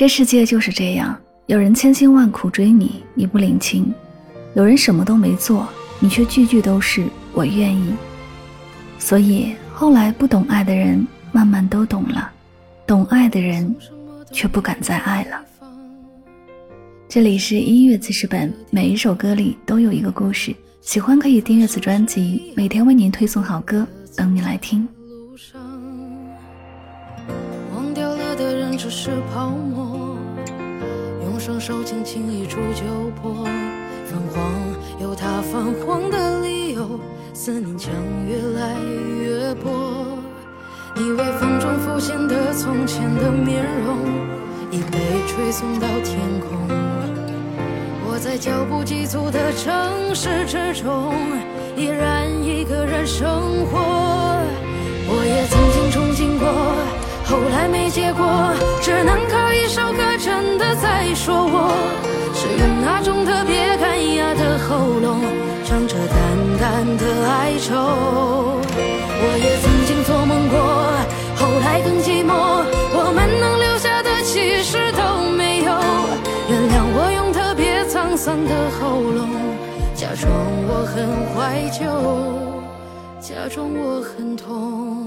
这世界就是这样，有人千辛万苦追你，你不领情；有人什么都没做，你却句句都是我愿意。所以后来不懂爱的人慢慢都懂了，懂爱的人却不敢再爱了。这里是音乐记事本，每一首歌里都有一个故事，喜欢可以订阅此专辑，每天为您推送好歌，等你来听。忘掉了的人只是泡沫，双手轻轻一触就破。泛黄有它泛黄的理由，思念将越来越薄。你微风中浮现的从前的面容，已被吹送到天空。我在脚步急促的城市之中，依然一个人生活。我也曾经憧憬过，后来没结果，只能说我，是用那种特别干哑的喉咙，唱着淡淡的哀愁。我也曾经做梦过，后来更寂寞，我们能留下的其实都没有。原谅我用特别沧桑的喉咙，假装我很怀旧。假装我很痛。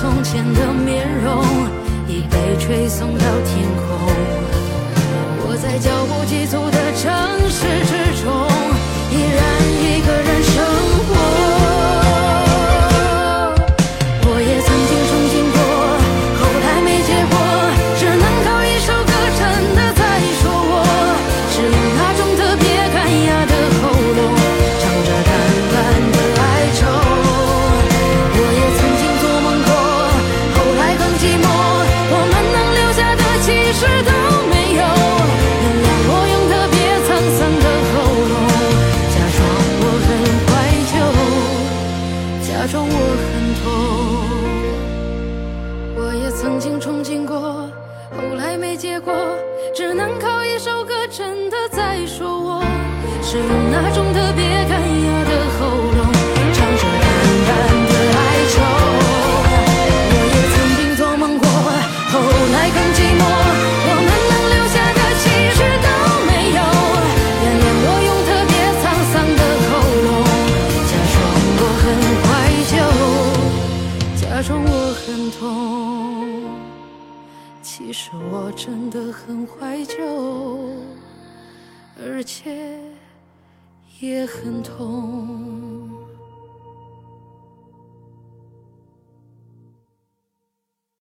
从前的面容，已被吹送到天空。我在脚步急促的城市我很痛。我也曾经憧憬过后来没结果只能靠一首歌真的在说我是用那种特别其实我真的很怀旧，而且也很痛。